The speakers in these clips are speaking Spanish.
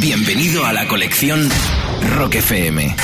Bienvenido a la colección Rock FM.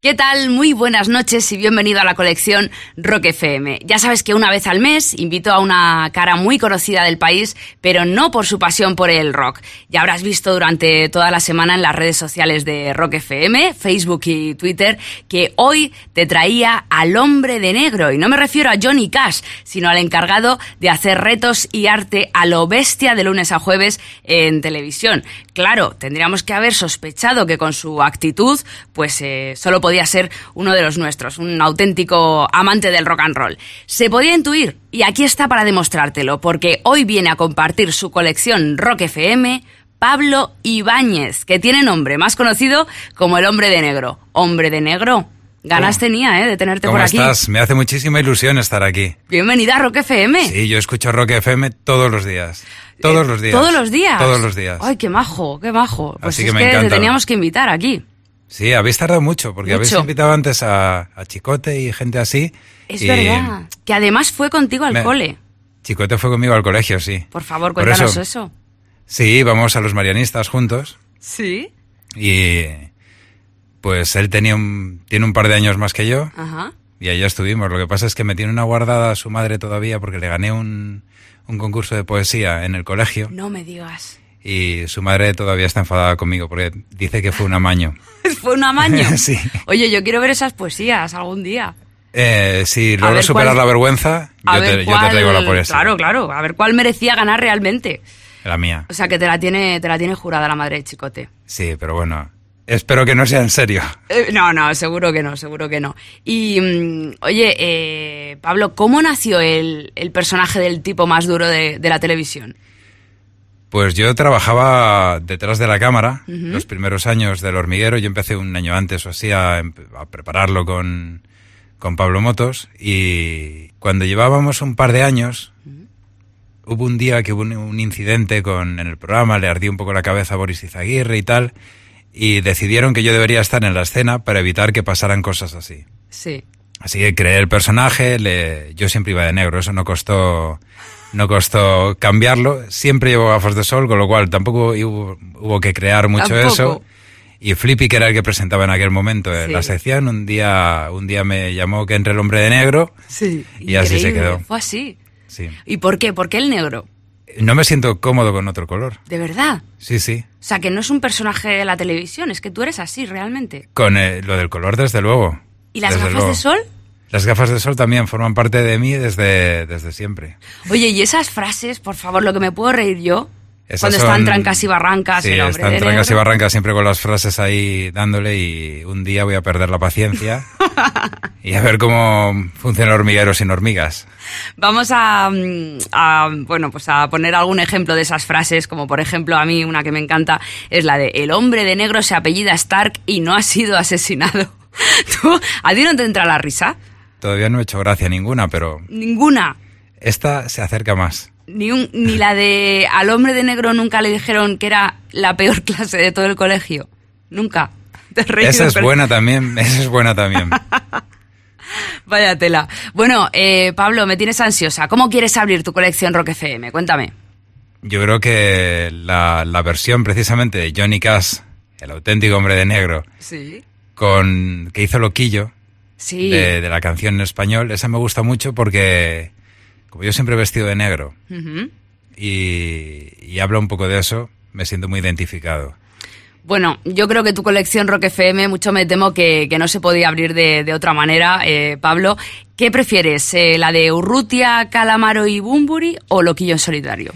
¿Qué tal? Muy buenas noches y bienvenido a la colección Rock FM. Ya sabes que una vez al mes invito a una cara muy conocida del país, pero no por su pasión por el rock. Ya habrás visto durante toda la semana en las redes sociales de Rock FM, Facebook y Twitter, que hoy te traía al hombre de negro. Y no me refiero a Johnny Cash, sino al encargado de hacer retos y arte a lo bestia de lunes a jueves en televisión. Claro, tendríamos que haber sospechado que con su actitud, pues eh, solo podía ser uno de los nuestros, un auténtico amante del rock and roll. Se podía intuir, y aquí está para demostrártelo, porque hoy viene a compartir su colección Rock FM Pablo Ibáñez, que tiene nombre más conocido como el Hombre de Negro. Hombre de Negro. Ganas tenía, ¿eh? De tenerte por aquí. ¿Cómo estás? Me hace muchísima ilusión estar aquí. Bienvenida a Rock FM. Sí, yo escucho Rock FM todos los días. Todos los días. ¿Todos los días? Todos los días. Ay, qué majo, qué majo. Pues Así es que me que te teníamos que invitar aquí. Sí, habéis tardado mucho, porque habéis invitado antes a, a Chicote y gente así. Es y verdad. Que además fue contigo al me- cole. Chicote fue conmigo al colegio, sí. Por favor, Por cuéntanos eso. eso. Sí, vamos a los marianistas juntos. Sí. Y pues él tenía un, tiene un par de años más que yo. Ajá. Y allá estuvimos. Lo que pasa es que me tiene una guardada a su madre todavía porque le gané un, un concurso de poesía en el colegio. No me digas. Y su madre todavía está enfadada conmigo porque dice que fue un amaño. Fue un amaño. Sí. Oye, yo quiero ver esas poesías algún día. Eh, si logro superar cuál- la vergüenza, yo ver te, yo cuál... te traigo la poesía. Claro, claro. A ver cuál merecía ganar realmente. La mía. O sea, que te la tiene, te la tiene jurada la madre de Chicote. Sí, pero bueno. Espero que no sea en serio. Eh, no, no, seguro que no, seguro que no. Y, mm, oye, eh, Pablo, ¿cómo nació el, el personaje del tipo más duro de, de la televisión? Pues yo trabajaba detrás de la cámara los primeros años del hormiguero. Yo empecé un año antes o así a, em- a prepararlo con, con Pablo Motos. Y cuando llevábamos un par de años, hubo un día que hubo un, un incidente con, en el programa, le ardía un poco la cabeza a Boris Izaguirre y tal. Y decidieron que yo debería estar en la escena para evitar que pasaran cosas así. Sí. Así que creé el personaje, le- yo siempre iba de negro, eso no costó, no costó cambiarlo. Siempre llevo gafas de sol, con lo cual tampoco hubo, hubo que crear mucho Tampoco. eso. Y Flippy, que era el que presentaba en aquel momento en Sí. la sección, un día, un día me llamó que entre el hombre de negro. Sí. Y así se quedó. Fue así. Sí. ¿Y por qué? ¿Por qué el negro? No me siento cómodo con otro color. De verdad. Sí, sí. O sea, que no es un personaje de la televisión, es que tú eres así realmente. Con eh, lo del color, desde luego. ¿Y las Desde gafas luego. de sol? Las gafas de sol también forman parte de mí desde, desde siempre. Oye, y esas frases, por favor, lo que me puedo reír yo, Esas cuando son- están trancas y barrancas, Sí, el hombre están trancas y barrancas siempre con las frases ahí dándole y un día voy a perder la paciencia y a ver cómo funciona el hormiguero sin hormigas. Vamos a, mm, a, bueno, pues a poner algún ejemplo de esas frases, como por ejemplo a mí una que me encanta es la de el hombre de negro se apellida Stark y no ha sido asesinado. ¿Tú, ¿A ti no te entra la risa? Todavía no he hecho gracia ninguna, pero Ninguna. esta se acerca más. Ni, un, ni la de al hombre de negro nunca le dijeron que era la peor clase de todo el colegio. Nunca. Te Esa es pero- buena también, esa es buena también. Vaya tela. Bueno, eh, Pablo, me tienes ansiosa. ¿Cómo quieres abrir tu colección Rock FM? Cuéntame. Yo creo que la, la versión precisamente de Johnny Cash, el auténtico hombre de negro, Sí. con que hizo Loquillo, Sí. de, de la canción en español, esa me gusta mucho porque, como yo siempre he vestido de negro, y, y habla un poco de eso, me siento muy identificado. Bueno, yo creo que tu colección Rock FM, mucho me temo que, que no se podía abrir de, de otra manera, eh, Pablo. ¿Qué prefieres, eh, la de Urrutia, Calamaro y Bumburi o Loquillo en solitario?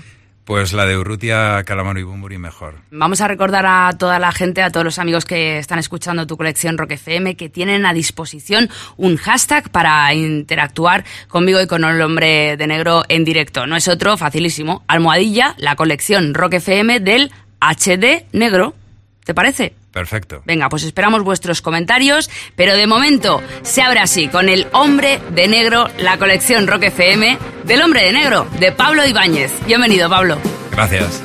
Pues la de Urrutia, Calamaro y Bumburi mejor. Vamos a recordar a toda la gente, a todos los amigos que están escuchando tu colección Rock FM, que tienen a disposición un hashtag para interactuar conmigo y con el hombre de negro en directo. No es otro, facilísimo. Almohadilla, la colección Rock FM del HD negro. ¿Te parece? Perfecto. Venga, pues esperamos vuestros comentarios, pero de momento se abre así con el hombre de negro, la colección Rock FM del hombre de negro, de Pablo Ibáñez. Bienvenido, Pablo. Gracias.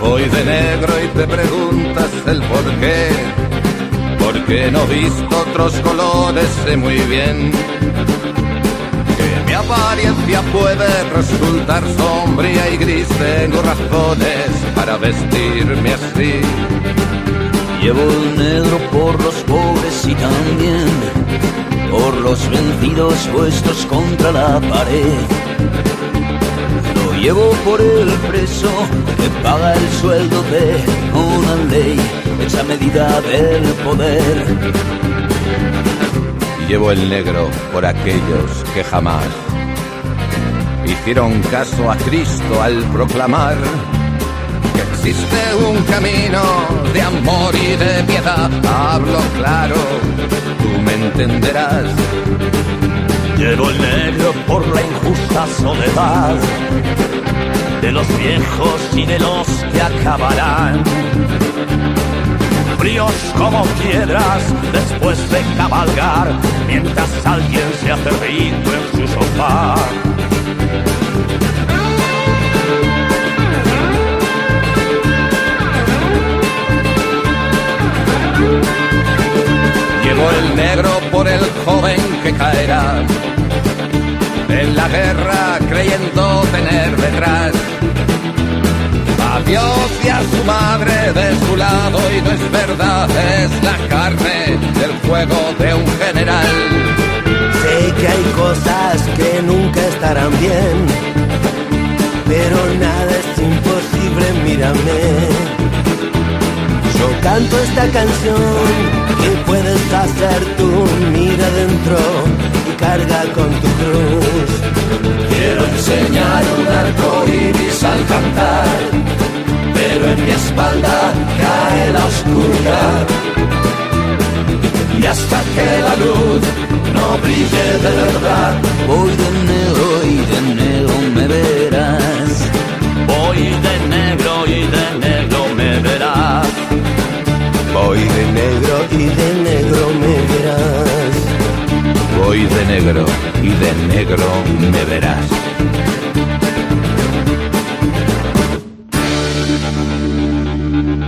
Voy de negro y te preguntas el por qué. Porque no he visto otros colores, sé muy bien vida puede resultar sombría y gris. Tengo razones para vestirme así. Llevo el negro por los pobres y también por los vencidos puestos contra la pared. Lo llevo por el preso que paga el sueldo de una ley hecha medida del poder. Llevo el negro por aquellos que jamás hicieron caso a Cristo al proclamar que existe un camino de amor y de piedad. Hablo claro, tú me entenderás. Llevo el negro por la injusta soledad de los viejos y de los que acabarán. Fríos como piedras después de cabalgar, mientras alguien se hace rico en su sofá. Llevo el negro por el joven que caerá en la guerra creyendo tener detrás a Dios y a su madre de su lado y no es verdad, es la carne del fuego de un general. Sé que hay cosas que nunca estarán bien, pero nada es imposible, mírame. Canto esta canción que puedes hacer tú, mira dentro y carga con tu cruz. Quiero enseñar un arco iris al cantar, pero en mi espalda cae la oscuridad. Y hasta que la luz no brille de verdad, voy de negro y de negro me verás. Voy de negro y de negro me verás. Voy de negro y de negro me verás. Voy de negro y de negro me verás.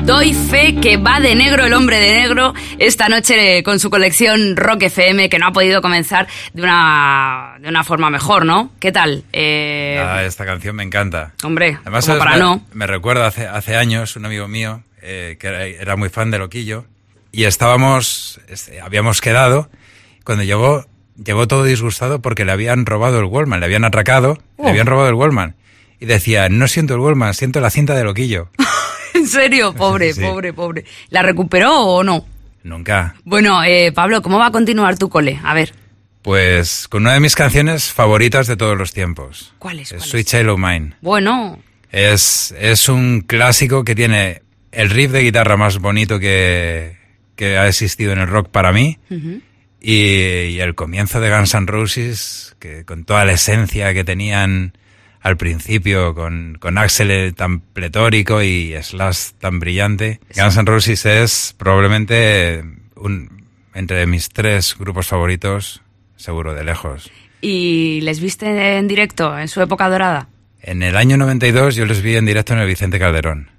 Doy fe que va de negro el hombre de negro esta noche con su colección Rock FM, que no ha podido comenzar de una, de una forma mejor, ¿no? ¿Qué tal? Eh, Ah, esta canción me encanta. hombre, Además, para me, no. me recuerda hace, hace años un amigo mío eh, que era, muy fan de Loquillo y estábamos, este, habíamos quedado cuando llegó, llegó todo disgustado porque le habían robado el Wallman, le habían atracado, Oh. le habían robado el Wallman. Y decía, no siento el Wallman, siento la cinta de Loquillo. En serio, pobre, Sí. pobre, pobre. ¿La recuperó o no? Nunca. Bueno, eh, Pablo, ¿cómo va a continuar tu cole? A ver, Pues con una de mis canciones favoritas de todos los tiempos. ¿Cuál es? Es ¿Cuál Sweet es? Child O' Mine. bueno, Es, es un clásico que tiene el riff de guitarra más bonito que, que ha existido en el rock para mí. y, y el comienzo de Guns N' Roses, que con toda la esencia que tenían al principio, con, con Axel tan pletórico y Slash tan brillante. Guns N' Roses es probablemente un, entre mis tres grupos favoritos, seguro de lejos. ¿y les viste en directo en su época dorada? En el año 92 yo les vi en directo en el Vicente Calderón.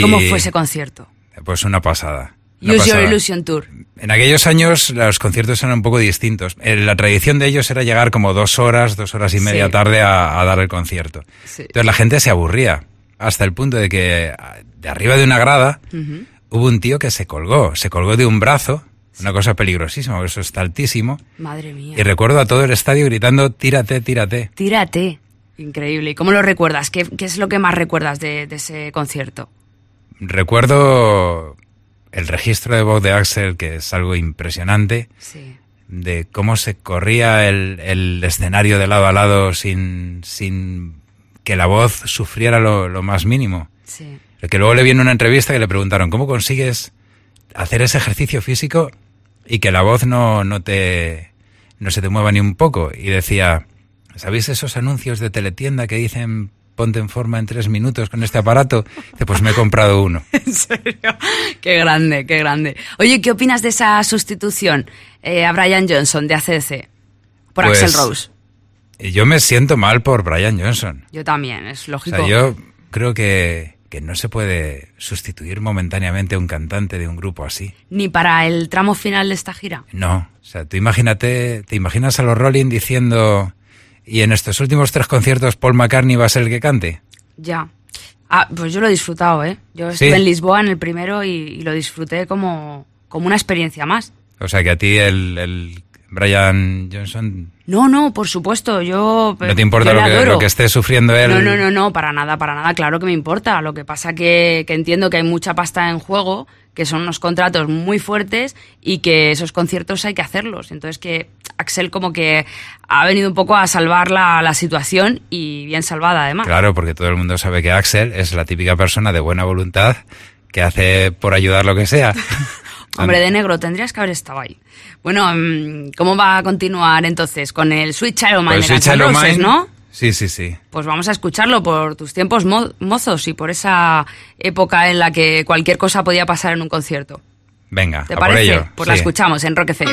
¿Cómo fue ese concierto? Pues una pasada. una Use Your. Illusion Tour. En aquellos años los conciertos eran un poco distintos. Eh, La tradición de ellos era llegar como dos horas, dos horas y media Sí. tarde a, a dar el concierto. Sí. Entonces la gente se aburría hasta el punto de que de arriba de una grada hubo un tío que se colgó, se colgó de un brazo, una cosa peligrosísima, porque eso está altísimo. Madre mía. Y recuerdo a todo el estadio gritando, tírate, tírate. Tírate. Increíble. ¿Y cómo lo recuerdas? ¿Qué, qué es lo que más recuerdas de, de ese concierto? Recuerdo el registro de voz de Axel, que es algo impresionante. Sí. de cómo se corría el, el escenario de lado a lado sin, sin que la voz sufriera lo, lo más mínimo. Sí. Que luego le viene una entrevista que le preguntaron, ¿cómo consigues hacer ese ejercicio físico y que la voz no, no, te, no se te mueva ni un poco? Y decía, ¿sabéis esos anuncios de teletienda que dicen ponte en forma en tres minutos con este aparato? Pues me he comprado uno. En serio. Qué grande, qué grande. Oye, ¿qué opinas de esa sustitución eh, a Brian Johnson de ACDC por Pues, Axel Rose? Y yo me siento mal por Brian Johnson. Yo también, es O lógico. sea, yo creo que, que no se puede sustituir momentáneamente a un cantante de un grupo así. Ni para el tramo final de esta gira. No. O sea, tú imagínate, te imaginas a los Rolling diciendo y en estos últimos tres conciertos Paul McCartney va a ser el que cante. Ya. Ah, pues yo lo he disfrutado, ¿eh? Yo estuve Sí. en Lisboa en el primero y, y lo disfruté como, como una experiencia más. O sea que a ti el, el Brian Johnson No, no, por supuesto, yo... no te importa lo que, lo que esté sufriendo él. No, no, no, no, para nada, para nada, claro que me importa. Lo que pasa que, que entiendo que hay mucha pasta en juego, que son unos contratos muy fuertes y que esos conciertos hay que hacerlos. Entonces que Axel como que ha venido un poco a salvar la, la situación y bien salvada además. Claro, porque todo el mundo sabe que Axel es la típica persona de buena voluntad que hace por ayudar lo que sea. Hombre de negro, tendrías que haber estado ahí. Bueno, mm, ¿cómo va a continuar entonces? Con el Sweet Child Mine Pues de Roses, Mine, ¿no? Sí, sí, sí. Pues vamos a escucharlo por tus tiempos mo- mozos y por esa época en la que cualquier cosa podía pasar en un concierto. Venga, ¿Te a por ello. Pues la escuchamos en Rock FM.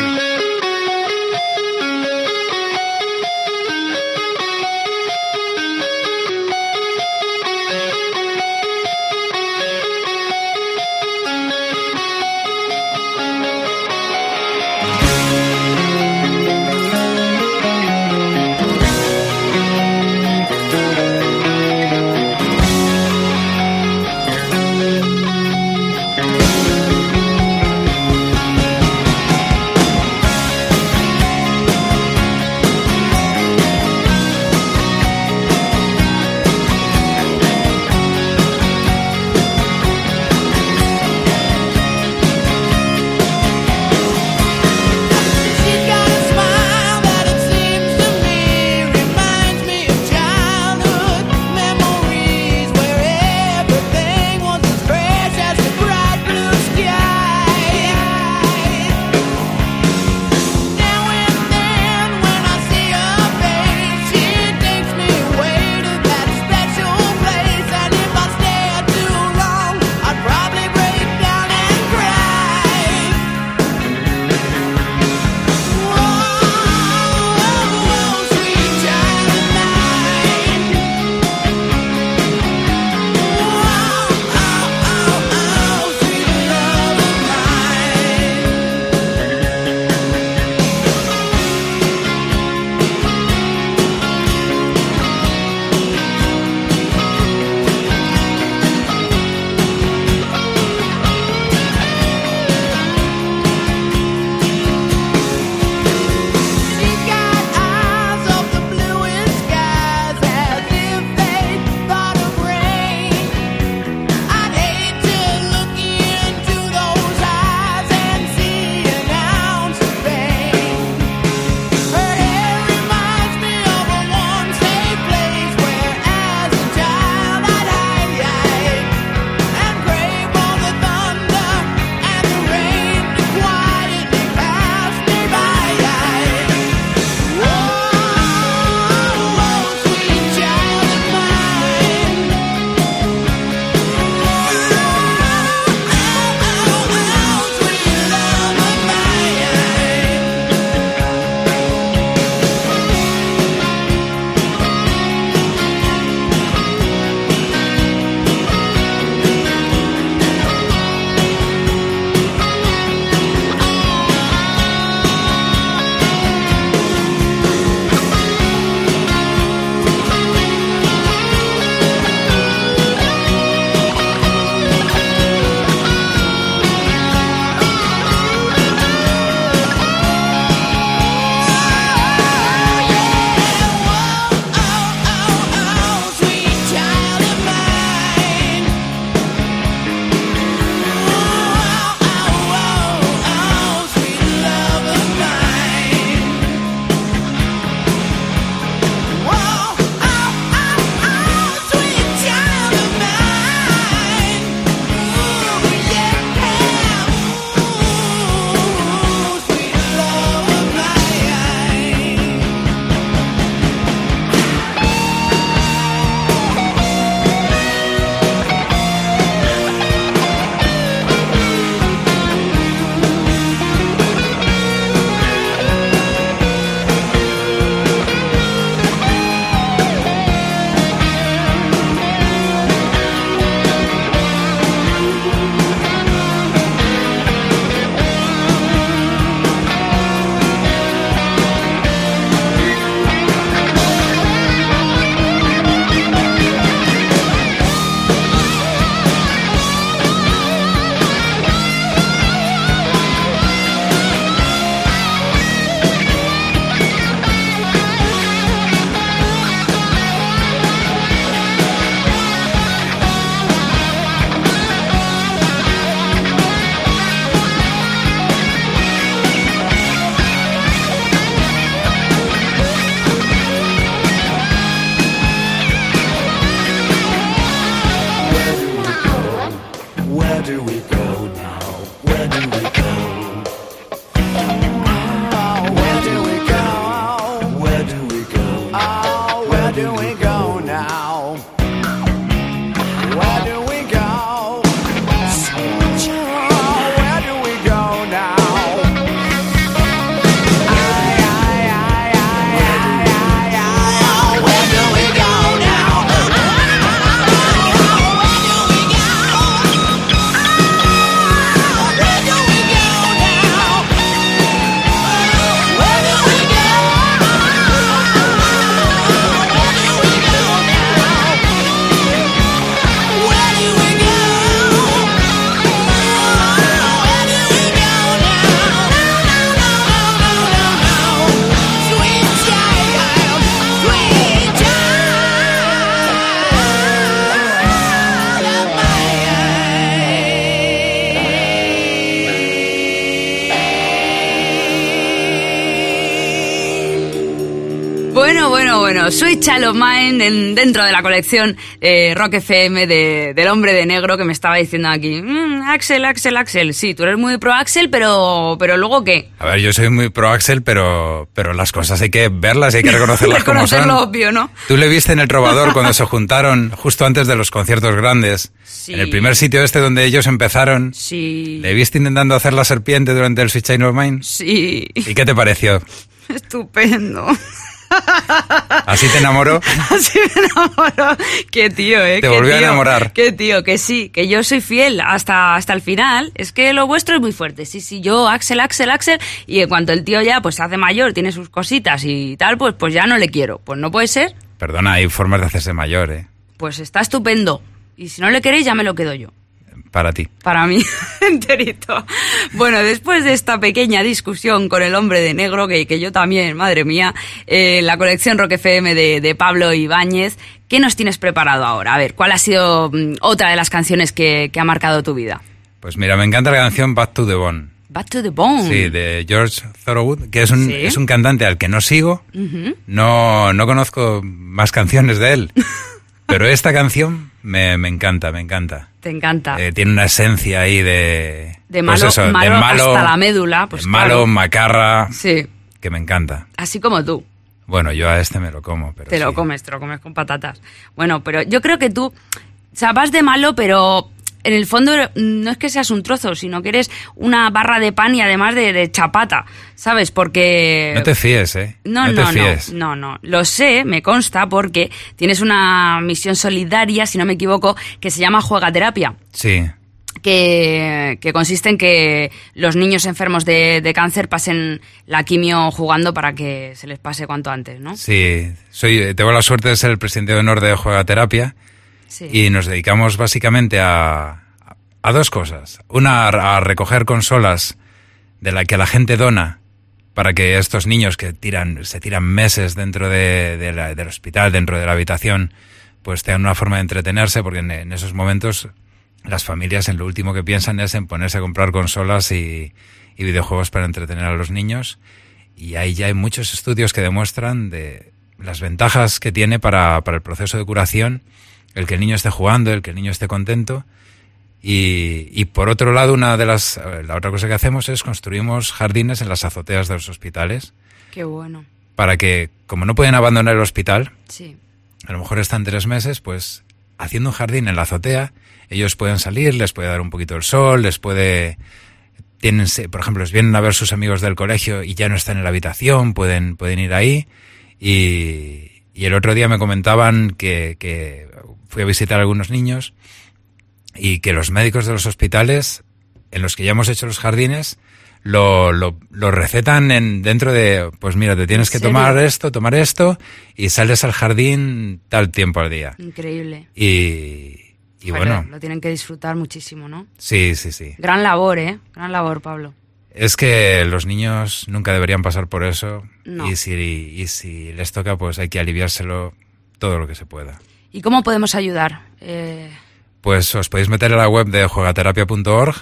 Soy Chalo Mine en- dentro de la colección eh, Rock FM de- del hombre de negro que me estaba diciendo aquí. "Mm, Axel, Axel, Axel. Sí, tú eres muy pro Axel, pero, pero luego qué? A ver, yo soy muy pro Axel, pero, pero las cosas hay que verlas, hay que reconocerlas como son. lo obvio, ¿no? Tú le viste en El Trovador cuando se juntaron justo antes de los conciertos grandes. Sí. En el primer sitio este donde ellos empezaron. Sí. ¿Le viste intentando hacer la serpiente durante el Sweet Child of Mine? Sí. ¿Y qué te pareció? Estupendo. ¿Así te enamoró? Así me enamoró. Qué tío, ¿eh? Te volvió a enamorar. Qué tío, que sí, que yo soy fiel hasta, hasta el final. Es que lo vuestro es muy fuerte. Sí, sí, yo, Axel, Axel, Axel. Y en cuanto el tío ya pues se hace mayor, tiene sus cositas y tal, pues, pues ya no le quiero. Pues no puede ser. Perdona, hay formas de hacerse mayor, ¿eh? Pues está estupendo. Y si no le queréis, ya me lo quedo yo. Para ti. Para mí, enterito. Bueno, después de esta pequeña discusión con el hombre de negro, que, que yo también, madre mía, eh, la colección Rock FM de, de Pablo Ibáñez, ¿qué nos tienes preparado ahora? A ver, ¿cuál ha sido mm, otra de las canciones que, que ha marcado tu vida? Pues mira, me encanta la canción Back to the Bone. Back to the Bone. Sí, de George Thorogood, que es un, Sí. es un cantante al que no sigo. no, no conozco más canciones de él. pero esta canción me, me encanta, me encanta. Te encanta. Eh, tiene una esencia ahí de... De pues malo- eso, de malo hasta la médula, pues de malo, macarra, sí, que me encanta. así como tú. Bueno, yo a este me lo como, pero Te lo comes, te lo comes con patatas. Bueno, pero yo creo que tú, o sea, vas de malo, pero en el fondo no es que seas un trozo, sino que eres una barra de pan y además de, de chapata, ¿sabes? Porque... No te fíes, ¿eh? No, te no, no, fíes. no, no. Lo sé, me consta, porque tienes una misión solidaria, si no me equivoco, que se llama Juega Terapia. Sí, Que, que consiste en que los niños enfermos de, de cáncer pasen la quimio jugando para que se les pase cuanto antes, ¿no? sí. Soy, tengo la suerte de ser el presidente de honor de Juega Terapia. Y nos dedicamos básicamente a, a dos cosas. Una, a recoger consolas de la que la gente dona para que estos niños que tiran, se tiran meses dentro de, de la- del hospital, dentro de la habitación, pues tengan una forma de entretenerse, porque en, en esos momentos las familias en lo último que piensan es en ponerse a comprar consolas y, y videojuegos para entretener a los niños. Y ahí ya hay muchos estudios que demuestran de las ventajas que tiene para, para el proceso de curación el que el niño esté jugando, el que el niño esté contento. Y, y por otro lado, una de las, la otra cosa que hacemos es construimos jardines en las azoteas de los hospitales Qué bueno. para que, como no pueden abandonar el hospital, Sí. a lo mejor están tres meses, pues haciendo un jardín en la azotea, ellos pueden salir, les puede dar un poquito el sol, les puede... Tienen, se- por ejemplo, les vienen a ver sus amigos del colegio y ya no están en la habitación, pueden, pueden ir ahí. Y, y el otro día me comentaban que, que fui a visitar a algunos niños y que los médicos de los hospitales en los que ya hemos hecho los jardines lo, lo, lo recetan en, dentro de, pues mira, te tienes ¿En que serio? tomar esto, tomar esto y sales al jardín tal tiempo al día. Increíble. Y, y Joder, bueno, Lo tienen que disfrutar muchísimo, ¿no? sí, sí, sí. Gran labor, ¿eh? Gran labor, Pablo. Es que los niños nunca deberían pasar por eso No. y, si, y si les toca, pues hay que aliviárselo todo lo que se pueda. ¿Y cómo podemos ayudar? Eh, Pues os podéis meter en la web de juegaterapia.org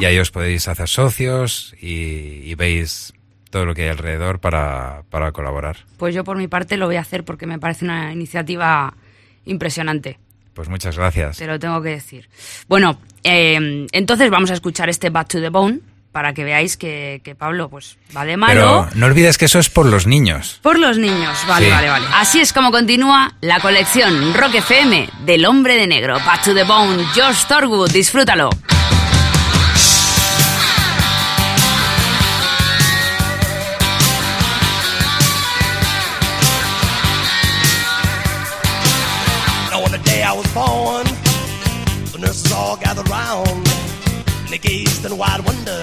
y ahí os podéis hacer socios y, y veis todo lo que hay alrededor para, para colaborar. pues yo por mi parte lo voy a hacer porque me parece una iniciativa impresionante. Pues muchas gracias. Te lo tengo que decir. Bueno, eh, entonces vamos a escuchar este Back to the Bone. Para que veáis que, que Pablo pues va de malo. Pero no olvides que eso es por los niños. Por los niños, vale, Sí. vale, vale. Así es como continúa la colección Rock FM del Hombre de Negro. Back to the Bone, George Thorwood, disfrútalo. Now on the day I was born, the nurses all gathered round, and they gazed in wide wonder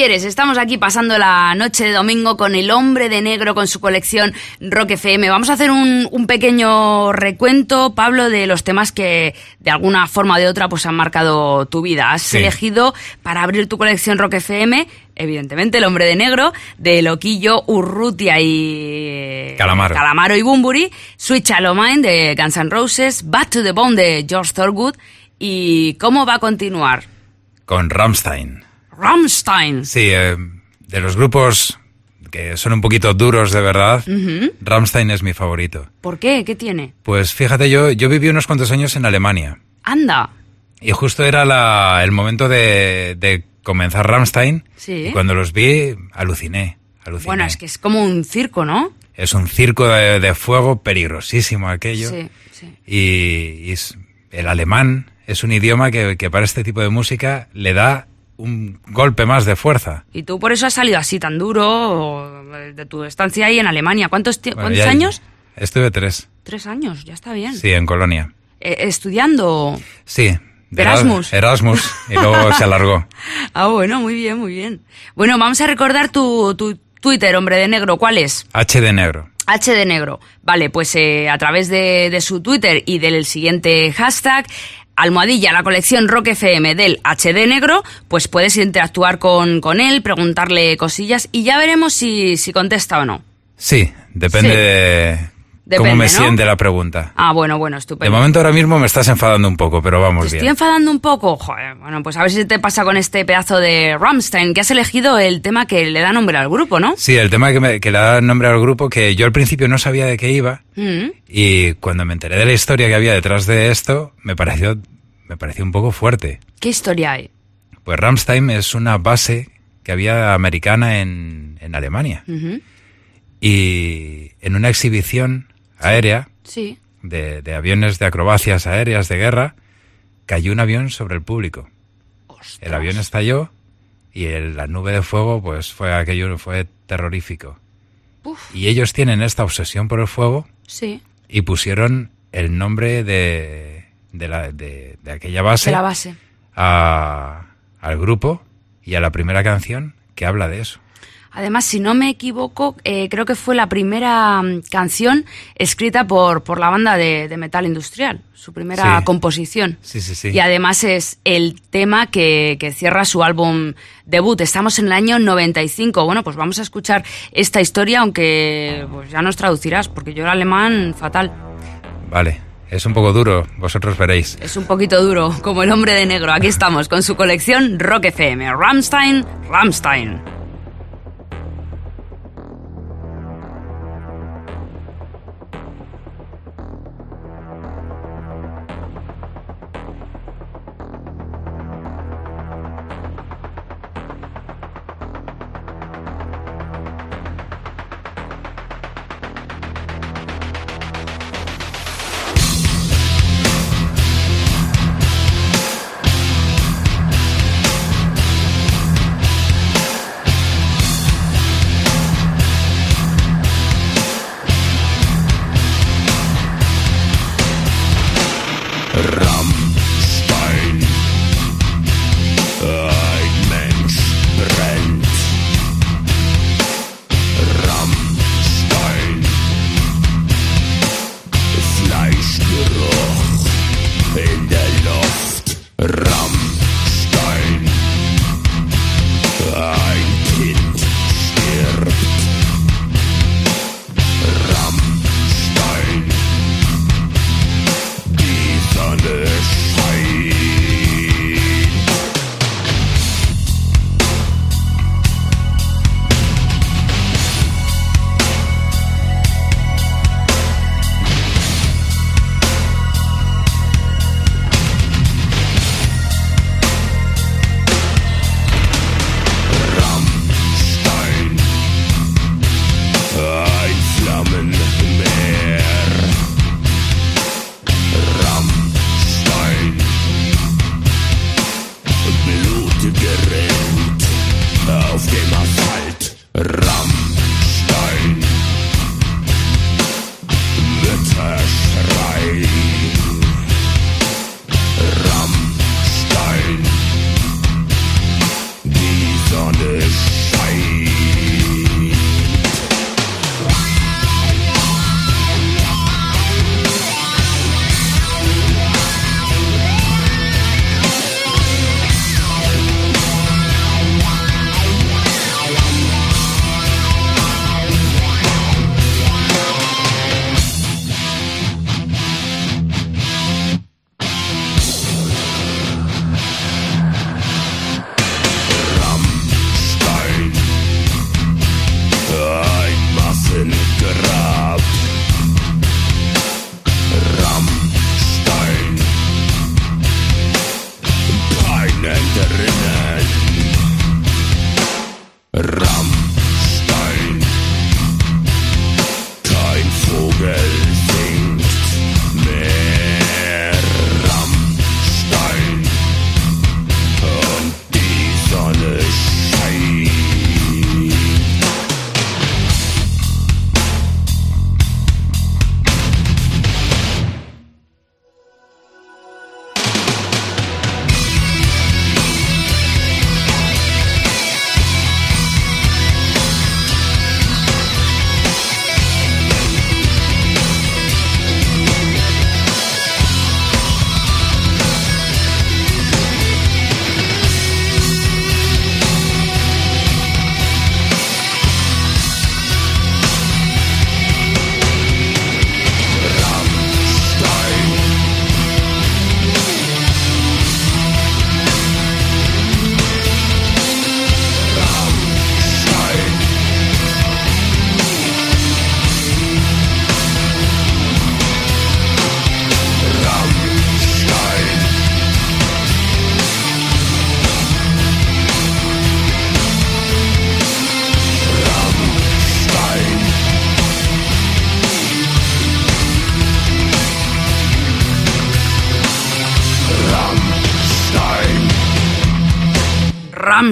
Quieres? Estamos aquí pasando la noche de domingo con el hombre de negro con su colección Rock FM. Vamos a hacer un, un, pequeño recuento, Pablo, de los temas que de alguna forma o de otra pues han marcado tu vida. Has Sí. elegido para abrir tu colección Rock FM, evidentemente, el hombre de negro, de Loquillo, Urrutia y Calamaro. Calamaro y Bumburi, Sweet Child O' Mine de Guns N' Roses, Back to the Bone de George Thorogood y ¿cómo va a continuar? Con Rammstein. Rammstein. Sí, eh, de los grupos que son un poquito duros de verdad, Rammstein es mi favorito. ¿Por qué? ¿Qué tiene? Pues fíjate, yo, yo viví unos cuantos años en Alemania Anda. y justo era la- el momento de, de comenzar Rammstein Sí. y cuando los vi aluciné, aluciné. Bueno, es que es como un circo, ¿no? Es un circo de, de fuego peligrosísimo aquello. Sí, sí. Y, y es- el alemán es un idioma que, que para este tipo de música le da un golpe más de fuerza. Y tú por eso has salido así tan duro eh, de tu estancia ahí en Alemania. ¿Cuántos, Bueno, ¿cuántos años? Estuve tres. Tres años, ya está bien. Sí, en Colonia. Eh, ¿Estudiando? Sí. de Erasmus. Eras- Erasmus. Y luego se alargó. Ah, bueno, muy bien, muy bien. Bueno, vamos a recordar tu, tu Twitter, hombre de negro. ¿Cuál es? H de negro. H de negro. Vale, pues eh, a través de, de su Twitter y del siguiente hashtag, almohadilla, la colección Rock FM del HD negro, pues puedes interactuar con, con él, preguntarle cosillas y ya veremos si, si contesta o no. Sí, depende Sí. de Depende, cómo me ¿no? siente la pregunta. Ah, bueno, bueno, De estupendo. momento ahora mismo me estás enfadando un poco, pero Te vamos estoy bien. enfadando un poco. Joder, bueno, pues a ver si te pasa con este pedazo de Rammstein, que has elegido el tema que le da nombre al grupo, ¿no? Sí, el tema que, me- que le da nombre al grupo, que yo al principio no sabía de qué iba, Mm. y cuando me enteré de la historia que había detrás de esto, me pareció, me pareció un poco fuerte. ¿Qué historia hay? Pues Ramstein es una base que había americana en, en Alemania. Y en una exhibición aérea Sí. de, de aviones de acrobacias aéreas de guerra, cayó un avión sobre el público. El avión estalló y el- la nube de fuego, pues fue aquello, fue terrorífico. Uf. Y ellos tienen esta obsesión por el fuego Sí. y pusieron el nombre de, de, la, de, de aquella base la base. a- al grupo y a la primera canción que habla de eso. Además, si no me equivoco, eh, creo que fue la primera mm, canción escrita por, por la banda de, de metal industrial, su primera Sí. composición. Sí, sí, sí. Y además es el tema que, que cierra su álbum debut. Estamos en el año 95. Bueno, pues vamos a escuchar esta historia, aunque pues ya nos traducirás, porque yo el alemán fatal. Vale, es un poco duro, vosotros veréis. Es un poquito duro, como el hombre de negro. Aquí estamos con su colección Rock FM. Rammstein, Rammstein.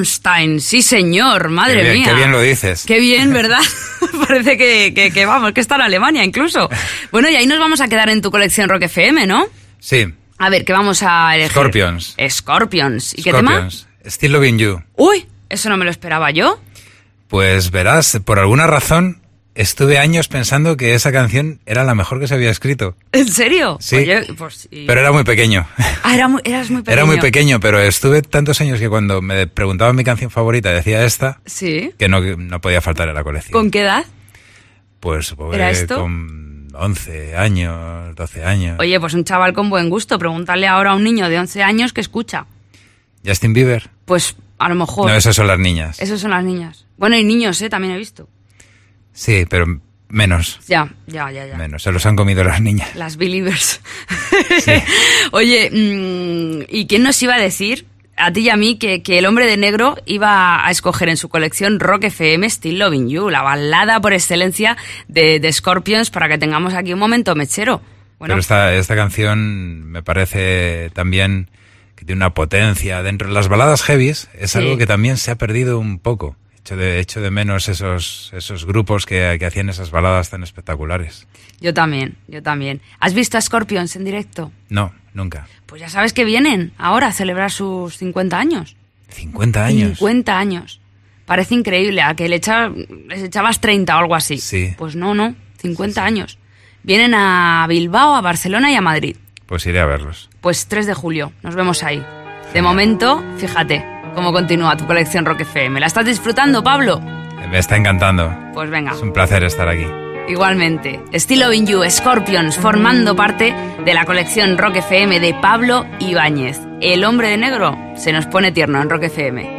Rammstein, sí señor, madre Qué bien, mía. qué bien lo dices. Qué bien, ¿verdad? Parece que, que- que vamos, que está en Alemania incluso. Bueno, y ahí nos vamos a quedar en tu colección Rock FM, ¿no? Sí, A ver, ¿qué vamos a elegir? Scorpions. Scorpions. ¿Y qué tema? Scorpions. Still Loving You. Uy, eso no me lo esperaba yo. Pues verás, por alguna razón estuve años pensando que esa canción era la mejor que se había escrito. ¿En serio? Sí. Oye, pues, y- Pero era muy pequeño. Ah, era muy- eras muy pequeño. Era muy pequeño, pero estuve tantos años que cuando me preguntaban mi canción favorita decía esta, Sí. que no, no podía faltar en la colección. ¿Con qué edad? Pues supongo ¿Era que esto? con 11 años, 12 años. Oye, pues un chaval con buen gusto. Pregúntale ahora a un niño de 11 años que escucha. Justin Bieber. Pues a lo mejor. No, esas son las niñas. Esos son las niñas. Bueno, y niños, ¿eh? También he visto. Sí, pero menos. Ya, ya, ya, ya. Menos. Se los han comido las niñas. Las believers. Oye, mm, ¿y quién nos iba a decir, a ti y a mí, que, que el hombre de negro iba a escoger en su colección Rock FM Still Loving You, la balada por excelencia de, de Scorpions, para que tengamos aquí un momento mechero? Bueno, Pero esta, esta canción me parece también que tiene una potencia dentro de las baladas heavies. Es Sí. algo que también se ha perdido un poco. Echo de, echo de menos esos, esos grupos que, que hacían esas baladas tan espectaculares. yo también, yo también. ¿Has visto a Scorpions en directo? No, nunca. Pues ya sabes que vienen ahora a celebrar sus 50 años. 50 años. 50 años. Parece increíble, a que le echa- les echabas 30 o algo así. Sí. Pues no, no, 50 años. Vienen a Bilbao, a Barcelona y a Madrid. Pues iré a verlos. Pues 3 de julio, nos vemos ahí. De momento, fíjate cómo continúa tu colección Rock FM. ¿La estás disfrutando, Pablo? Me está encantando. Pues venga, Es un placer estar aquí. igualmente. Still Loving You, Scorpions, formando parte de la colección Rock FM de Pablo Ibáñez. El hombre de negro se nos pone tierno en Rock FM.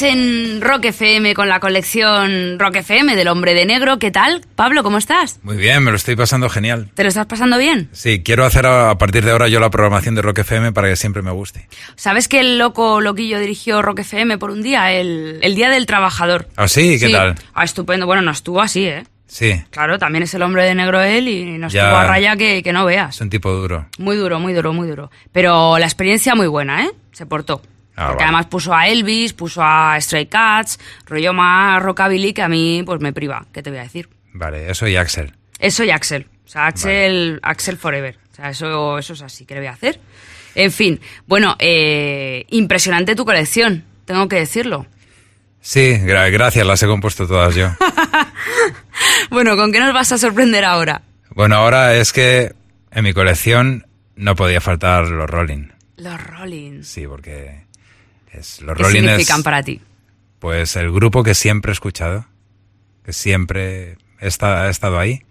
En Rock FM con la colección Rock FM del Hombre de Negro. ¿Qué tal? Pablo, ¿cómo estás? Muy bien, me lo estoy pasando genial. ¿Te lo estás pasando bien? Sí, quiero hacer a, partir de ahora yo la programación de Rock FM para que siempre me guste. ¿Sabes que el loco loquillo dirigió Rock FM por un día? El, Día del Trabajador. ¿Ah, sí? ¿Qué tal? Ah, estupendo. Bueno, no estuvo así, ¿eh? Sí. Claro, también es el hombre de negro él y nos ya, tuvo a raya que no veas. Es un tipo duro. Muy duro, muy duro, muy duro. Pero la experiencia muy buena, ¿eh? Se portó. Ah, Porque vale. además puso a Elvis, puso a Stray Cats, rollo más rockabilly que a mí pues me priva, ¿qué te voy a decir? Vale, eso y Axel. Eso y Axel. O sea, Axel, Axel Forever. O sea, eso, eso es así, ¿qué le voy a hacer? En fin, bueno, eh, impresionante tu colección, tengo que decirlo. Sí, gra- gracias, las he compuesto todas yo. Bueno, ¿con qué nos vas a sorprender ahora? bueno, ahora es que en mi colección no podía faltar los Rolling. Los Rollins. Sí, porque es, los ¿Qué Rolling significan es para ti? pues el grupo que siempre he escuchado, que siempre está, ha estado ahí,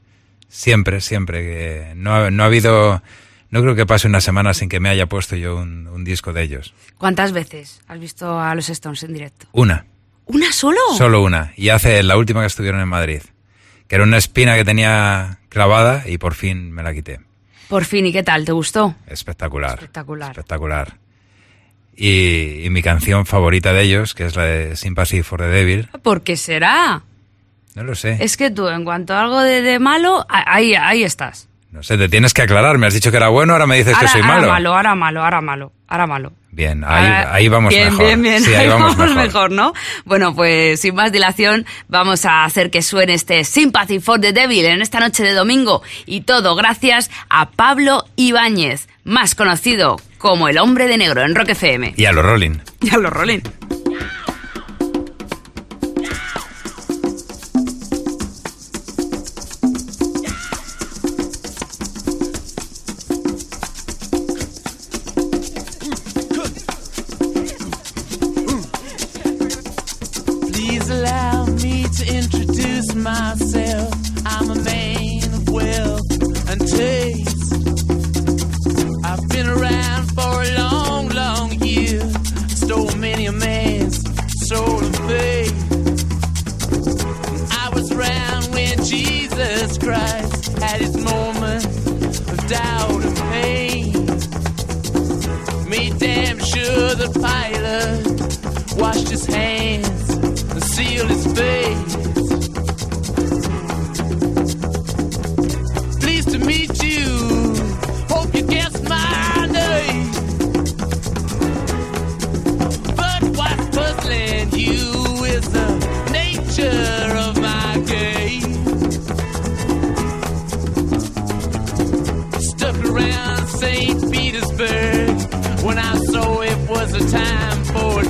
siempre, siempre. Que no, ha, no ha habido, no creo que pase una semana sin que me haya puesto yo un, un disco de ellos. ¿Cuántas veces has visto a los Stones en directo? Una. ¿Una solo? Solo una. Y hace la última que estuvieron en Madrid. Que era una espina que tenía clavada y por fin me la quité. Por fin, ¿y qué tal? ¿Te gustó? Espectacular. Espectacular. Espectacular. Y, y mi canción favorita de ellos, que es la de Sympathy for the Devil, ¿Por qué será? no lo sé. Es que tú, en cuanto a algo de, de malo, ahí, ahí estás. No sé, te tienes que aclarar. Me has dicho que era bueno, ahora me dices ahora, que soy ahora malo. malo, ahora malo, ahora malo, ahora malo. Bien, ahí, Ahora- ahí vamos bien, mejor. Bien, bien, Sí, ahí, vamos, mejor. ¿no? Bueno, pues sin más dilación, vamos a hacer que suene este Sympathy for the Devil en esta noche de domingo. Y todo gracias a Pablo Ibáñez, más conocido como el hombre de negro en Rock FM. Y a los Rolling. Y a los Rolling. Made damn sure the pilot washed his hands and sealed his face.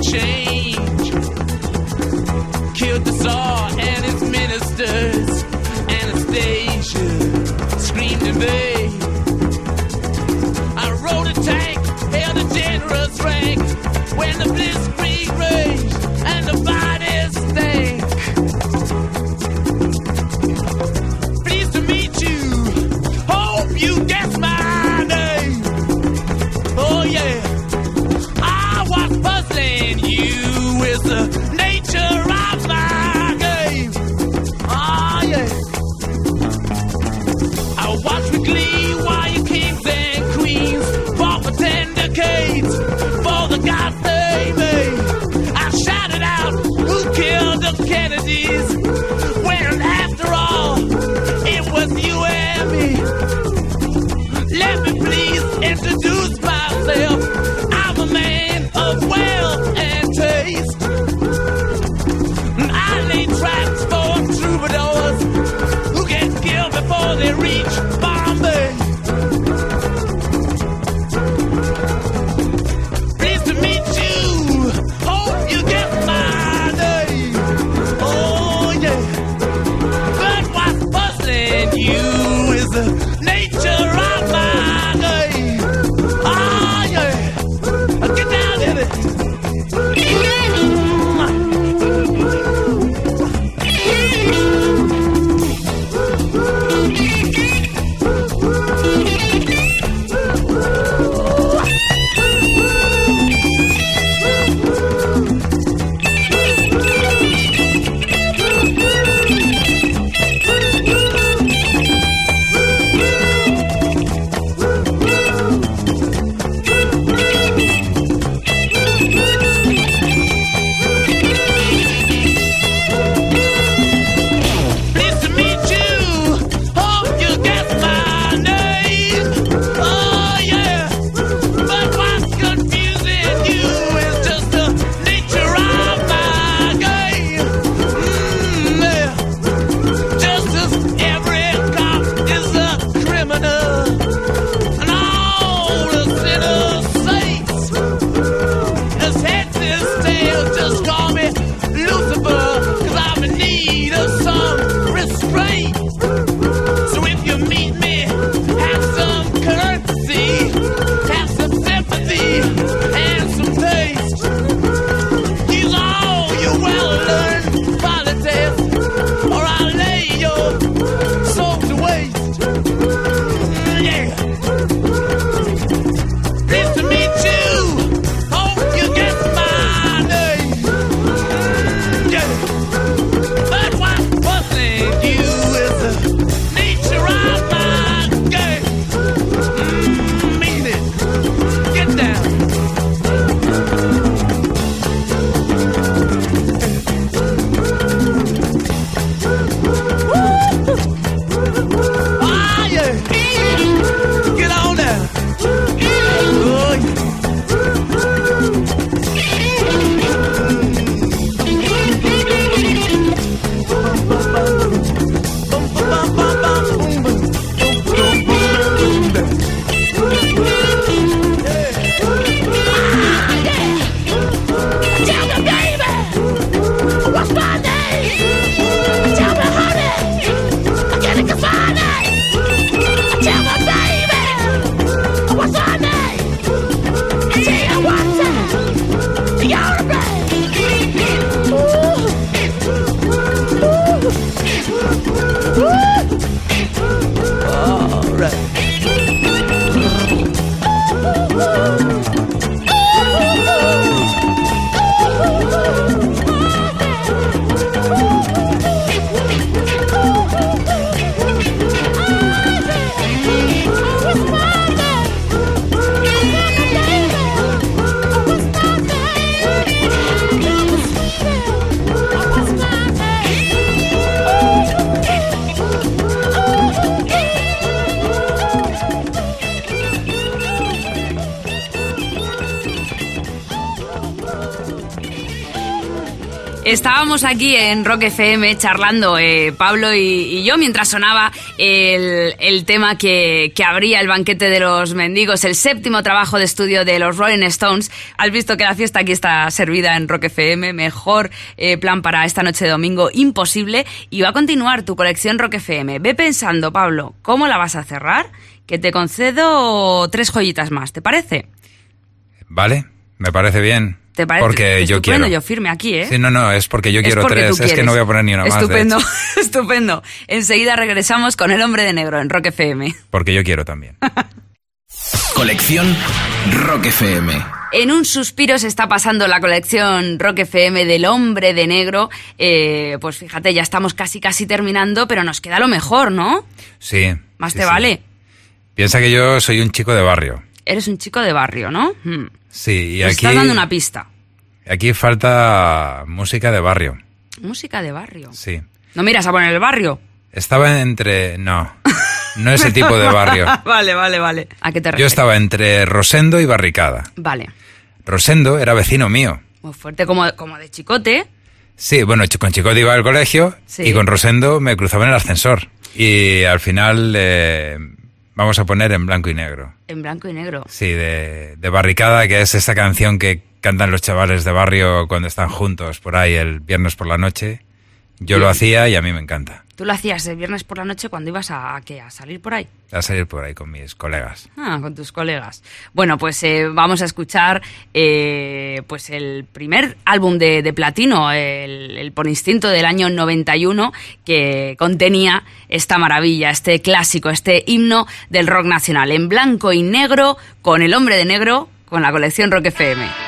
Change. Aquí en Rock FM charlando eh, Pablo y, y yo mientras sonaba el, el tema que, que abría el banquete de los mendigos, el séptimo trabajo de estudio de los Rolling Stones. Has visto que la fiesta aquí está servida en Rock FM, mejor eh, plan para esta noche de domingo imposible. Y va a continuar tu colección Rock FM. Ve pensando, Pablo, ¿cómo la vas a cerrar? Que te concedo tres joyitas más, ¿te parece? Vale, me parece bien. ¿Te parece? Porque yo Estupendo, quiero. yo firme aquí, ¿eh? Sí, no, no, es porque yo quiero porque tres. Es que no voy a poner ni una más. Estupendo, estupendo. Enseguida regresamos con El Hombre de Negro en Rock FM. porque yo quiero también. Colección Rock FM. En un suspiro se está pasando la colección Rock FM del Hombre de Negro. Eh, pues fíjate, ya estamos casi casi terminando, pero nos queda lo mejor, ¿no? Sí. Más sí, te sí. vale. Piensa que yo soy un chico de barrio. Eres un chico de barrio, ¿no? Hmm. Sí, y aquí, estás dando una pista. aquí falta música de barrio. Música de barrio. Sí. ¿No miras a poner el barrio? Estaba entre... No, no ese tipo de barrio. vale, vale, vale. ¿A qué te Yo refieres? estaba entre Rosendo y Barricada. Vale. Rosendo era vecino mío. Muy fuerte, como, como de chicote. Sí, bueno, con Chicote iba al colegio Sí. y con Rosendo me cruzaba en el ascensor. Y al final eh, vamos a poner en blanco y negro. En blanco y negro. Sí, de, de Barricada, que es esta canción que cantan los chavales de barrio cuando están juntos por ahí el viernes por la noche. Yo lo hacía y a mí me encanta. Tú lo hacías el viernes por la noche cuando ibas a, a, ¿qué? a salir por ahí. A salir por ahí con mis colegas. Ah, con tus colegas. Bueno, pues eh, vamos a escuchar eh, pues el primer álbum de, de Platino, el, el Por Instinto del año 91, que contenía esta maravilla, este clásico, este himno del rock nacional, en blanco y negro, con el hombre de negro, con la colección Rock FM.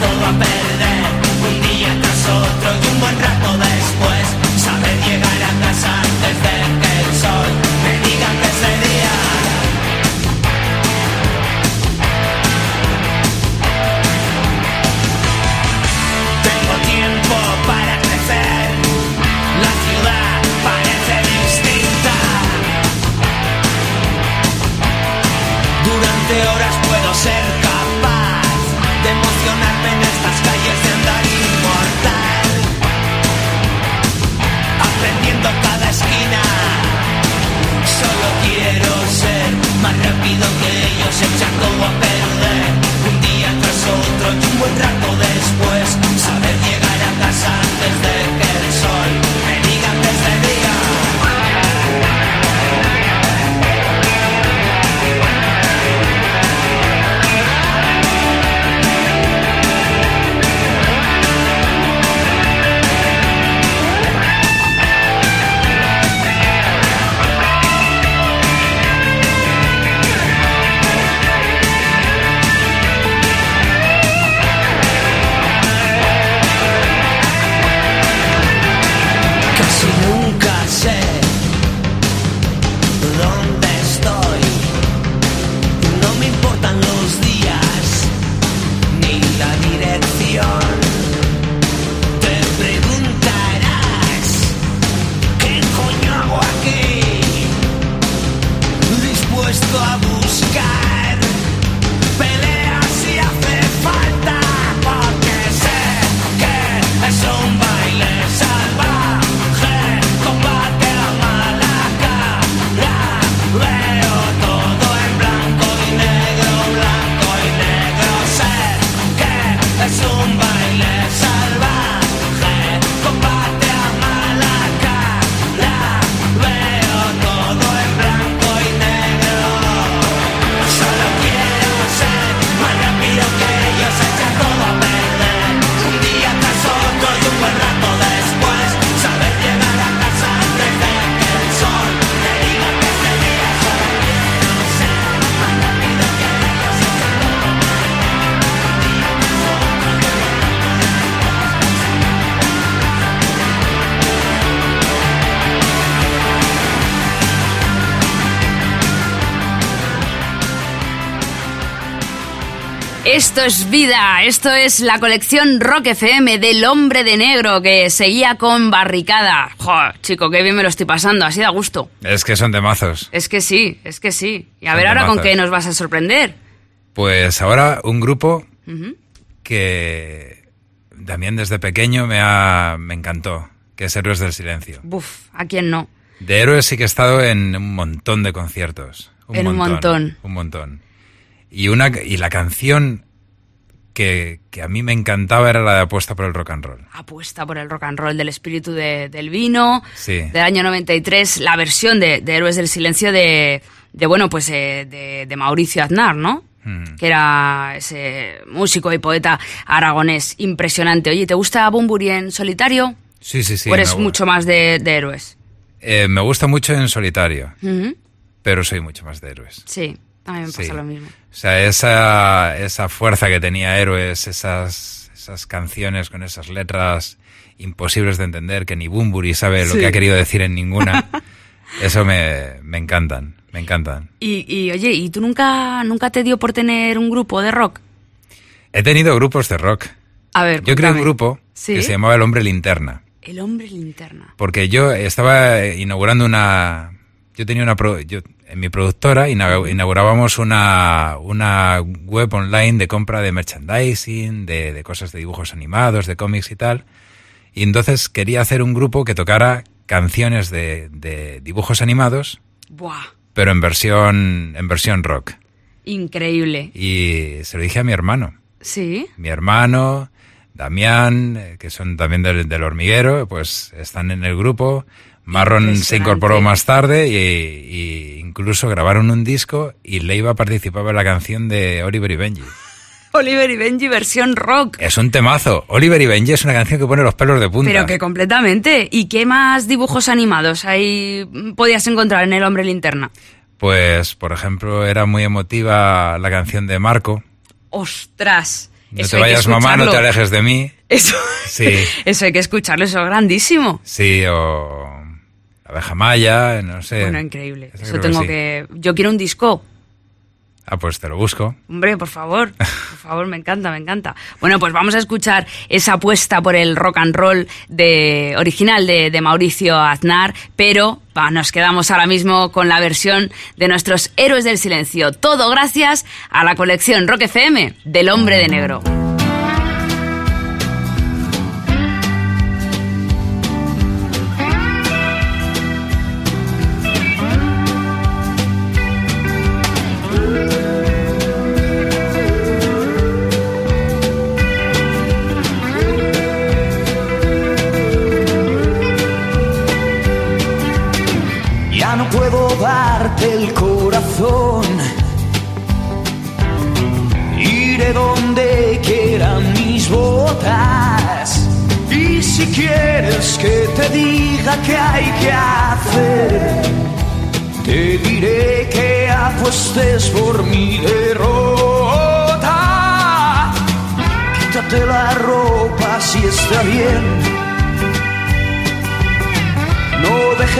todo a perder. Un día tras otro y un buen rato después. Saber llegar a casa antes que el sol Esto es vida, esto es la colección Rock FM del hombre de negro que seguía con barricada. Joder, chico, qué bien me lo estoy pasando, así da gusto. Es que son de mazos. Es que sí, es que sí. Y a Son ver ahora con temazos. qué nos vas a sorprender. Pues ahora un grupo que también desde pequeño me, ha, me encantó, que es Héroes del Silencio. Buf, ¿a quién no? De Héroes sí que he estado en un montón de conciertos. En un montón. Un montón. Y, una, y la canción que, que a mí me encantaba era la de Apuesta por el Rock and Roll. Apuesta por el rock and roll del espíritu de- del vino, Sí. del año 93, la versión de, de Héroes del Silencio de, de bueno, pues eh, de, de Mauricio Aznar, ¿no? Mm. Que era ese músico y poeta aragonés impresionante. Oye, ¿te gusta Bumburi en solitario? Sí, sí, sí. ¿O eres mucho más de, de héroes? eh, me gusta mucho en solitario, pero soy mucho más de Héroes. Sí, a mí me Sí. pasa lo mismo. O sea, esa, esa fuerza que tenía Héroes, esas, esas canciones con esas letras imposibles de entender, que ni Bumburi sabe lo Sí. que ha querido decir en ninguna, eso me, me encantan, me encantan. Y, y, oye, ¿y tú nunca, nunca te dio por tener un grupo de rock? He tenido grupos de rock. A ver, Yo creé un grupo ¿Sí? que se llamaba El Hombre Linterna, El hombre linterna. porque yo estaba inaugurando una... Yo tenía una... pro- yo, en mi productora ina- inaugurábamos una, una web online de compra de merchandising, de, de cosas de dibujos animados, de cómics y tal. Y entonces quería hacer un grupo que tocara canciones de, de dibujos animados, Buah, pero en versión, en versión rock. increíble. Y se lo dije a mi hermano. Sí. mi hermano, Damián, eh, que son también del, del hormiguero, pues están en el grupo. Marron se incorporó más tarde y, y incluso grabaron un disco y Leiva participaba en la canción de Oliver y Benji. Oliver y Benji versión rock. Es un temazo. Oliver y Benji es una canción que pone los pelos de punta. Pero que completamente. ¿Y qué más dibujos animados ahí podías encontrar en El Hombre Linterna? Pues, por ejemplo, era muy emotiva la canción de Marco. ¡Ostras! No Eso te vayas, mamá, no te alejes de mí. Eso, Sí. eso hay que escucharlo, eso es grandísimo. Sí, o la abeja maya, no sé. Bueno, increíble. Eso Eso creo que tengo sí. que... Yo quiero un disco. Ah, pues te lo busco. Hombre, por favor, por favor, me encanta, me encanta. Bueno, pues vamos a escuchar esa apuesta por el rock and roll de, original de, de Mauricio Aznar, pero nos quedamos ahora mismo con la versión de nuestros héroes del silencio. Todo gracias a la colección Rock FM del Hombre de Negro.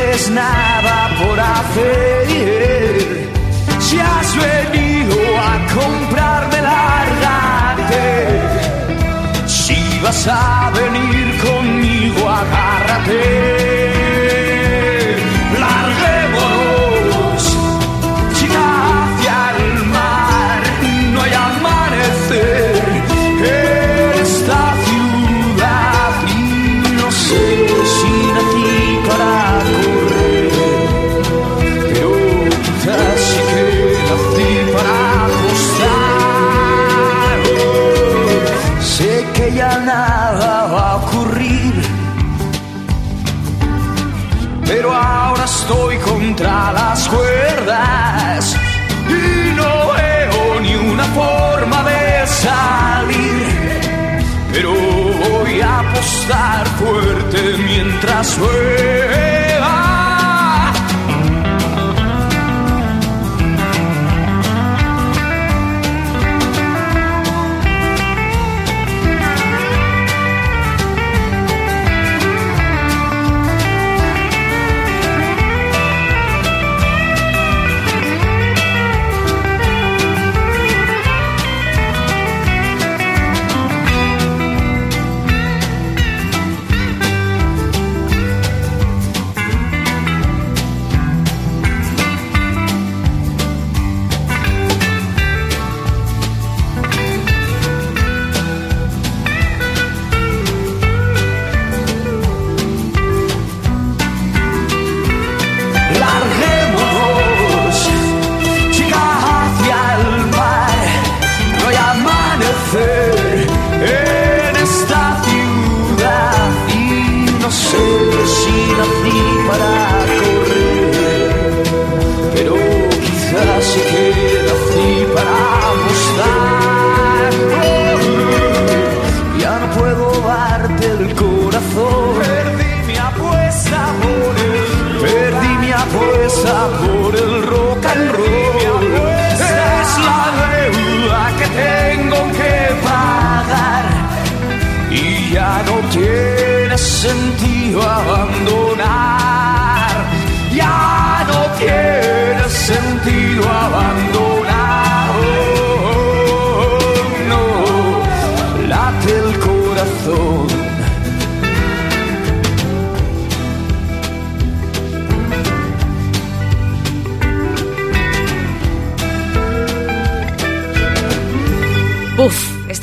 Dejes nada por hacer. Si has venido a comprarme, lárgate. Si vas a venir conmigo, agárrate.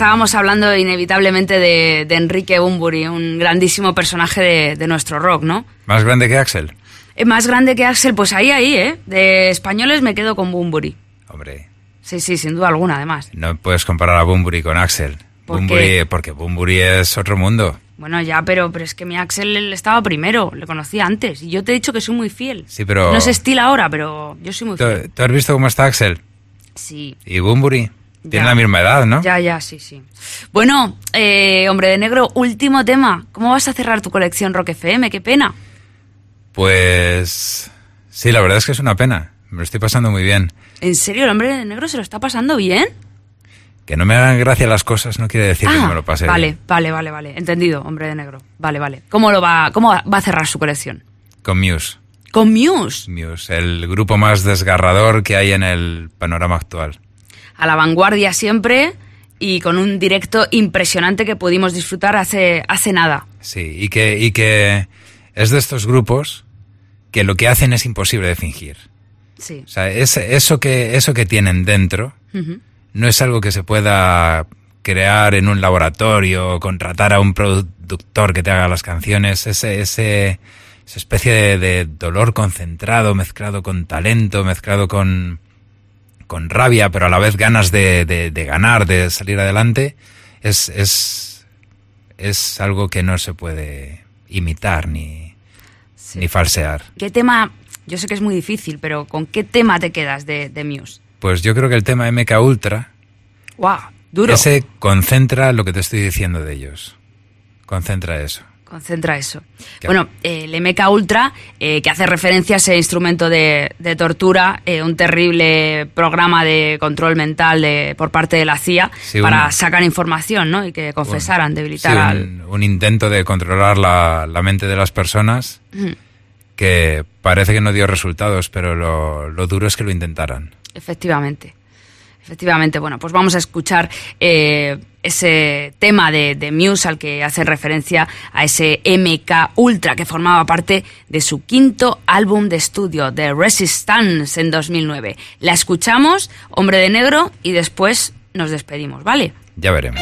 Estábamos hablando inevitablemente de, de Enrique Bumburi, un grandísimo personaje de, de nuestro rock, ¿no? Más grande que Axel. Eh, Más grande que Axel, pues ahí, ahí, ¿eh? De españoles me quedo con Bumburi. Hombre, Sí, sí, sin duda alguna, además. no puedes comparar a Bumburi con Axel. ¿Por Bunbury- qué? porque Bumburi es otro mundo. Bueno, ya, pero, pero es que mi Axel estaba primero, le conocí antes. Y yo te he dicho que soy muy fiel. Sí, pero- No se estila ahora, pero yo soy muy ¿Tú, fiel. tú has visto cómo está Axel? Sí. Y Bumburi. Tienen la misma edad, ¿no? Ya, ya, sí, sí. Bueno, eh, hombre de negro, último tema. ¿Cómo vas a cerrar tu colección Rock FM? Qué pena. Pues sí, la verdad es que es una pena. Me lo estoy pasando muy bien. ¿En serio el hombre de negro se lo está pasando bien? Que no me hagan gracia las cosas no quiere decir que no me lo pase Ah, vale, bien. vale, vale, vale. Entendido, hombre de negro. Vale, vale. ¿Cómo lo va, cómo va a cerrar su colección? Con Muse. Con Muse. Muse, el grupo más desgarrador que hay en el panorama actual. A la vanguardia siempre y con un directo impresionante que pudimos disfrutar hace, hace nada. Sí, y que, y que es de estos grupos que lo que hacen es imposible de fingir. Sí. O sea, es, eso, que, eso que tienen dentro no es algo que se pueda crear en un laboratorio, contratar a un productor que te haga las canciones, ese, ese, esa especie de, de dolor concentrado, mezclado con talento, mezclado con, con rabia, pero a la vez ganas de, de- de ganar, de salir adelante, es, es, es algo que no se puede imitar ni, Sí. ni falsear. ¿Qué tema? Yo sé que es muy difícil, pero ¿con qué tema te quedas de, de Muse? Pues yo creo que el tema MK Ultra ¡Wow! Duro. Ese concentra lo que te estoy diciendo de ellos. Concentra eso. Concentra eso. Bueno, el MK Ultra, eh, que hace referencia a ese instrumento de, de tortura, eh, un terrible programa de control mental de, por parte de la CIA Sí, para un- sacar información, ¿no? Y que confesaran, debilitar Sí, un, un intento de controlar la, la mente de las personas que parece que no dio resultados, pero lo, lo duro es que lo intentaran. Efectivamente. Efectivamente, bueno, pues vamos a escuchar eh, ese tema de, de Muse al que hace referencia a ese MK Ultra que formaba parte de su quinto álbum de estudio, The Resistance, en 2009. La escuchamos, Hombre de Negro, y después nos despedimos, ¿vale? Ya veremos.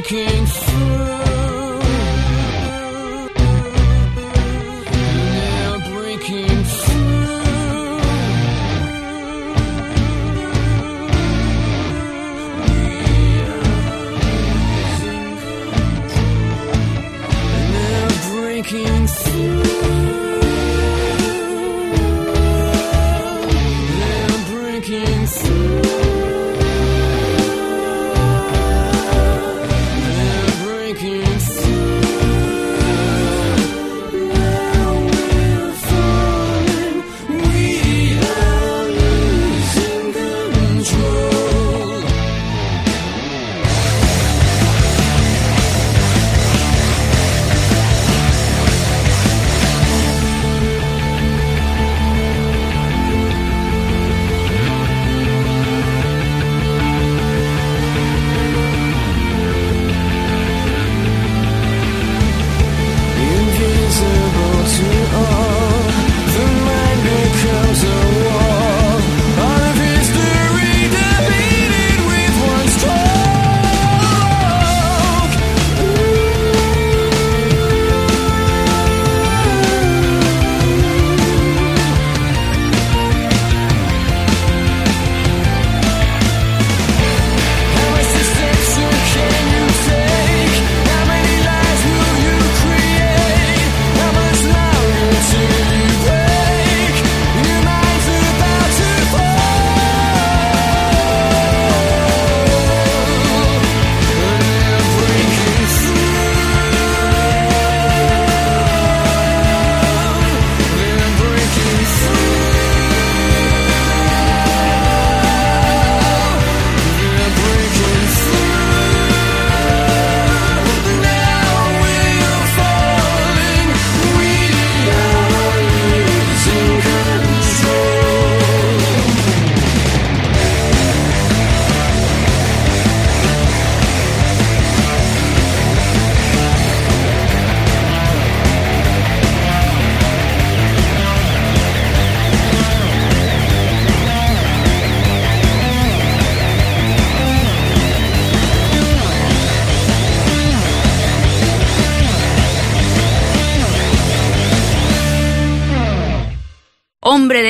Drinking.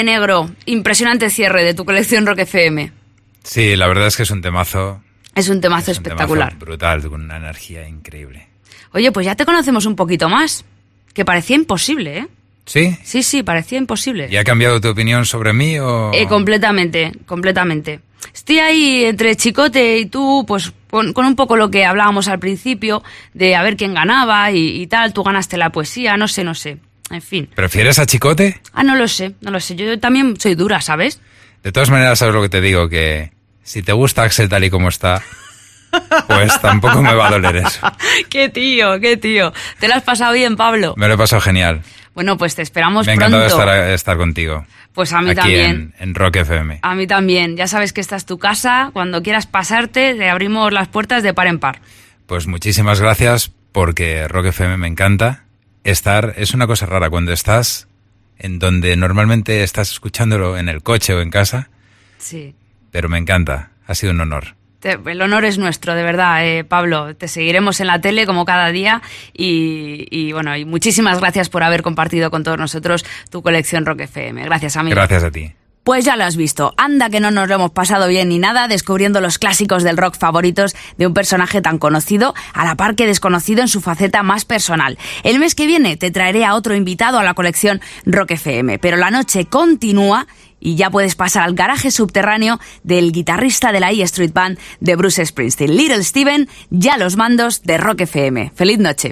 Negro, impresionante cierre de tu colección Rock FM. Sí, la verdad es que es un temazo. Es un temazo es un espectacular. temazo brutal, con una energía increíble. Oye, pues ya te conocemos un poquito más. Que parecía imposible, ¿eh? ¿Sí? Sí, sí, parecía imposible. ¿Y ha cambiado tu opinión sobre mí o...? Eh, completamente, completamente. Estoy ahí entre Chicote y tú, pues con, con un poco lo que hablábamos al principio, de a ver quién ganaba y, y tal. Tú ganaste la poesía, no sé, no sé. En fin. ¿Prefieres a Chicote? Ah, no lo sé, no lo sé. Yo también soy dura, ¿sabes? De todas maneras, sabes lo que te digo, que si te gusta Axel tal y como está, pues tampoco me va a doler eso. qué tío, qué tío. ¿Te lo has pasado bien, Pablo? Me lo he pasado genial. Bueno, pues te esperamos Me ha pronto. encantado estar, estar contigo. Pues a mí aquí también. En, en Rock FM. A mí también. Ya sabes que esta es tu casa. Cuando quieras pasarte, te abrimos las puertas de par en par. Pues muchísimas gracias porque Rock FM me encanta. Estar es una cosa rara cuando estás en donde normalmente estás escuchándolo en el coche o en casa, Sí. pero me encanta. Ha sido un honor. El honor es nuestro, de verdad, eh, Pablo. Te seguiremos en la tele como cada día y, y, bueno, y muchísimas gracias por haber compartido con todos nosotros tu colección Rock FM. Gracias, amigo. Gracias a ti. Pues ya lo has visto, anda que no nos lo hemos pasado bien ni nada descubriendo los clásicos del rock favoritos de un personaje tan conocido, a la par que desconocido en su faceta más personal. El mes que viene te traeré a otro invitado a la colección Rock FM, pero la noche continúa y ya puedes pasar al garaje subterráneo del guitarrista de la E Street Band de Bruce Springsteen, Little Steven, ya los mandos de Rock FM. ¡Feliz noche!